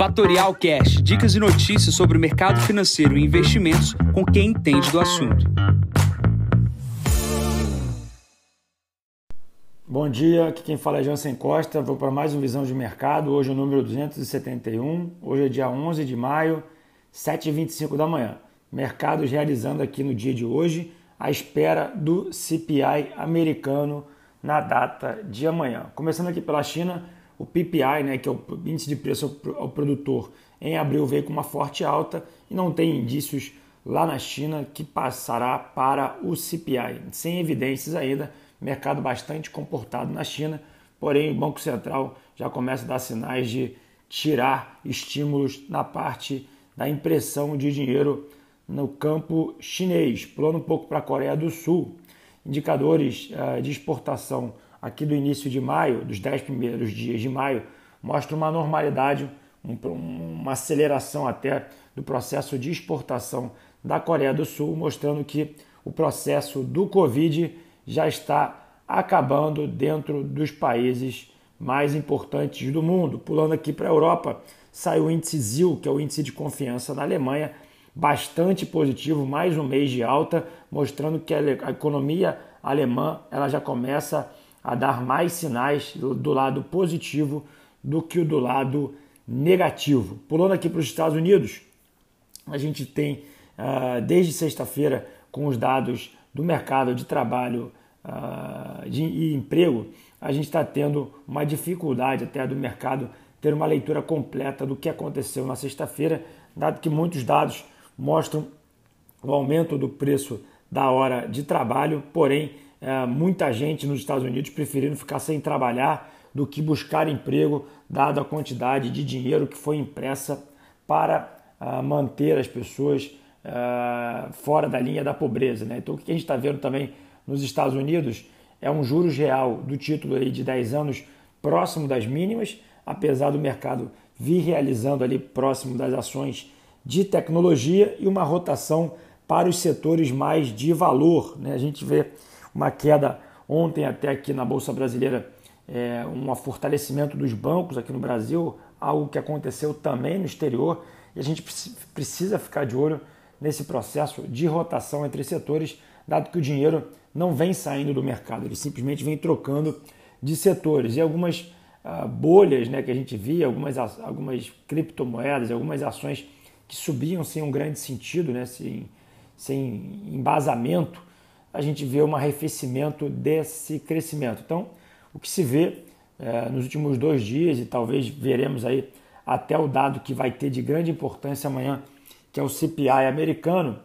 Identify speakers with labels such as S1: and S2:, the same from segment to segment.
S1: Fatorial Cash, dicas e notícias sobre o mercado financeiro e investimentos com quem entende do assunto.
S2: Bom dia, aqui quem fala é Jansen Costa, vou para mais uma visão de mercado, hoje é o número 271, hoje é dia 11 de maio, 7h25 da manhã. Mercados realizando aqui no dia de hoje à espera do CPI americano na data de amanhã. Começando aqui pela China, o PPI, né, que é o índice de preço ao produtor, em abril veio com uma forte alta e não tem indícios lá na China que passará para o CPI, sem evidências ainda mercado bastante comportado na China, porém o Banco Central já começa a dar sinais de tirar estímulos na parte da impressão de dinheiro no campo chinês, pulando um pouco para a Coreia do Sul. Indicadores uh, de exportação aqui do início de maio, dos 10 primeiros dias de maio, mostram uma normalidade, um, uma aceleração até do processo de exportação da Coreia do Sul, mostrando que o processo do Covid já está acabando dentro dos países mais importantes do mundo. Pulando aqui para a Europa, saiu o índice ZIL, que é o índice de confiança na Alemanha, bastante positivo, mais um mês de alta, mostrando que a economia alemã ela já começa a dar mais sinais do lado positivo do que o do lado negativo. Pulando aqui para os Estados Unidos, a gente tem ah, desde sexta-feira com os dados do mercado de trabalho de, e emprego, a gente está tendo uma dificuldade até do mercado ter uma leitura completa do que aconteceu na sexta-feira, dado que muitos dados mostram o aumento do preço da hora de trabalho, porém, muita gente nos Estados Unidos preferindo ficar sem trabalhar do que buscar emprego, dado a quantidade de dinheiro que foi impressa para uh, manter as pessoas uh, fora da linha da pobreza. Né? Então, o que a gente está vendo também nos Estados Unidos é um juros real do título aí de 10 anos próximo das mínimas, apesar do mercado vir realizando ali próximo das ações de tecnologia e uma rotação para os setores mais de valor. Né? A gente vê uma queda ontem até aqui na Bolsa Brasileira, é, um fortalecimento dos bancos aqui no Brasil, algo que aconteceu também no exterior, e a gente precisa ficar de olho nesse processo de rotação entre setores, dado que o dinheiro não vem saindo do mercado, ele simplesmente vem trocando de setores. E algumas ah, bolhas né, que a gente via, algumas, algumas criptomoedas, algumas ações que subiam sem um grande sentido, né, sem, sem embasamento, a gente vê um arrefecimento desse crescimento. Então, o que se vê é, nos últimos dois dias, e talvez veremos aí até o dado que vai ter de grande importância amanhã, que é o CPI americano,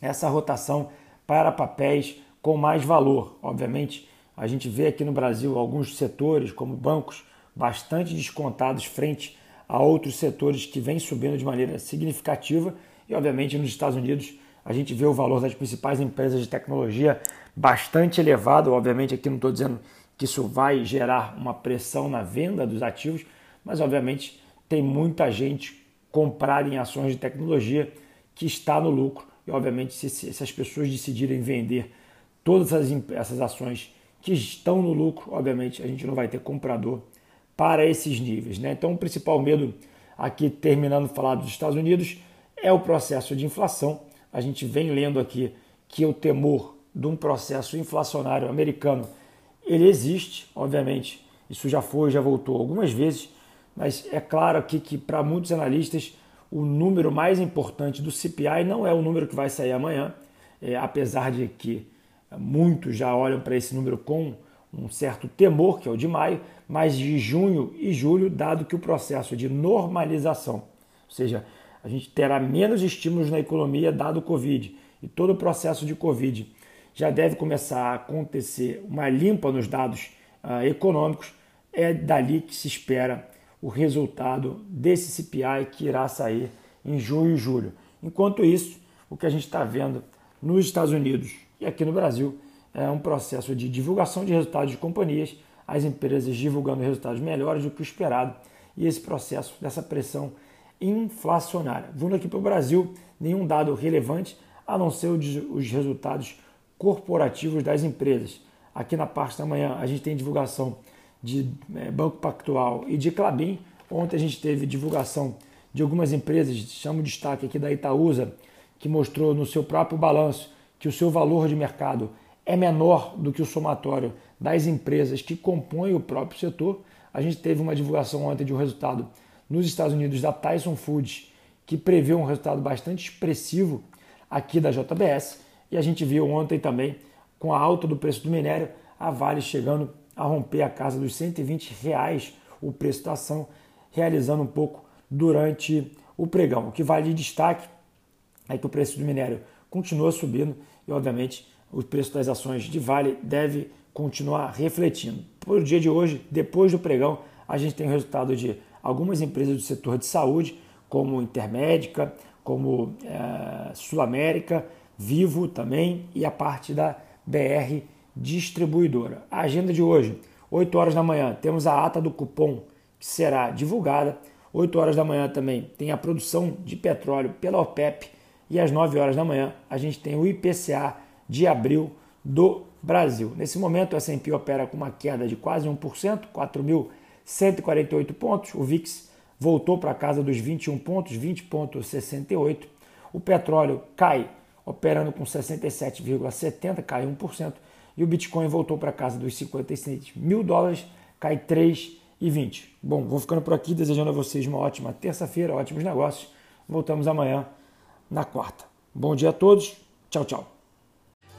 S2: essa rotação para papéis com mais valor. Obviamente, a gente vê aqui no Brasil alguns setores, como bancos, bastante descontados frente a outros setores que vêm subindo de maneira significativa. E, obviamente, nos Estados Unidos, a gente vê o valor das principais empresas de tecnologia bastante elevado. Obviamente, aqui não estou dizendo que isso vai gerar uma pressão na venda dos ativos, mas, obviamente, tem muita gente comprada em ações de tecnologia que está no lucro. E, obviamente, se, se as pessoas decidirem vender todas essas, essas ações que estão no lucro, obviamente a gente não vai ter comprador para esses níveis. Né? Então o principal medo aqui, terminando falar dos Estados Unidos, é o processo de inflação. A gente vem lendo aqui que o temor de um processo inflacionário americano ele existe, obviamente, isso já foi, já voltou algumas vezes, mas é claro aqui que para muitos analistas o número mais importante do CPI não é o número que vai sair amanhã, é, apesar de que Muitos já olham para esse número com um certo temor, que é o de maio, mas de junho e julho, dado que o processo de normalização, ou seja, a gente terá menos estímulos na economia dado o Covid. E todo o processo de Covid já deve começar a acontecer uma limpa nos dados uh, econômicos, é dali que se espera o resultado desse CPI que irá sair em junho e julho. Enquanto isso, o que a gente está vendo nos Estados Unidos e aqui no Brasil é um processo de divulgação de resultados de companhias, as empresas divulgando resultados melhores do que o esperado. E esse processo dessa pressão inflacionária. Vindo aqui para o Brasil, nenhum dado relevante a não ser os resultados corporativos das empresas. Aqui na parte da manhã a gente tem divulgação de é, Banco Pactual e de Clabin, Ontem a gente teve divulgação de algumas empresas, chamo destaque aqui da Itaúsa, que mostrou no seu próprio balanço que o seu valor de mercado é menor do que o somatório das empresas que compõem o próprio setor. A gente teve uma divulgação ontem de um resultado nos Estados Unidos da Tyson Foods, que prevê um resultado bastante expressivo aqui da JBS. E a gente viu ontem também, com a alta do preço do minério, a Vale chegando a romper a casa dos 120 reais o preço da ação, realizando um pouco durante o pregão. O que vale de destaque é que o preço do minério continua subindo e, obviamente, o preço das ações de Vale deve continuar refletindo. Por dia de hoje, depois do pregão, a gente tem o resultado de algumas empresas do setor de saúde, como Intermédica, como é, Sul América, Vivo também e a parte da BR Distribuidora. A agenda de hoje, 8 horas da manhã, temos a ata do cupom que será divulgada. 8 horas da manhã também tem a produção de petróleo pela OPEP e às 9 horas da manhã a gente tem o IPCA de abril do Brasil. Nesse momento, o S&P opera com uma queda de quase 1%, 4.148 pontos. O VIX voltou para casa dos 21 pontos, 20,68. O petróleo cai, operando com 67,70, cai 1%. E o Bitcoin voltou para casa dos 56 mil dólares, cai 3,20. Bom, vou ficando por aqui, desejando a vocês uma ótima terça-feira, ótimos negócios. Voltamos amanhã na quarta. Bom dia a todos. Tchau, tchau.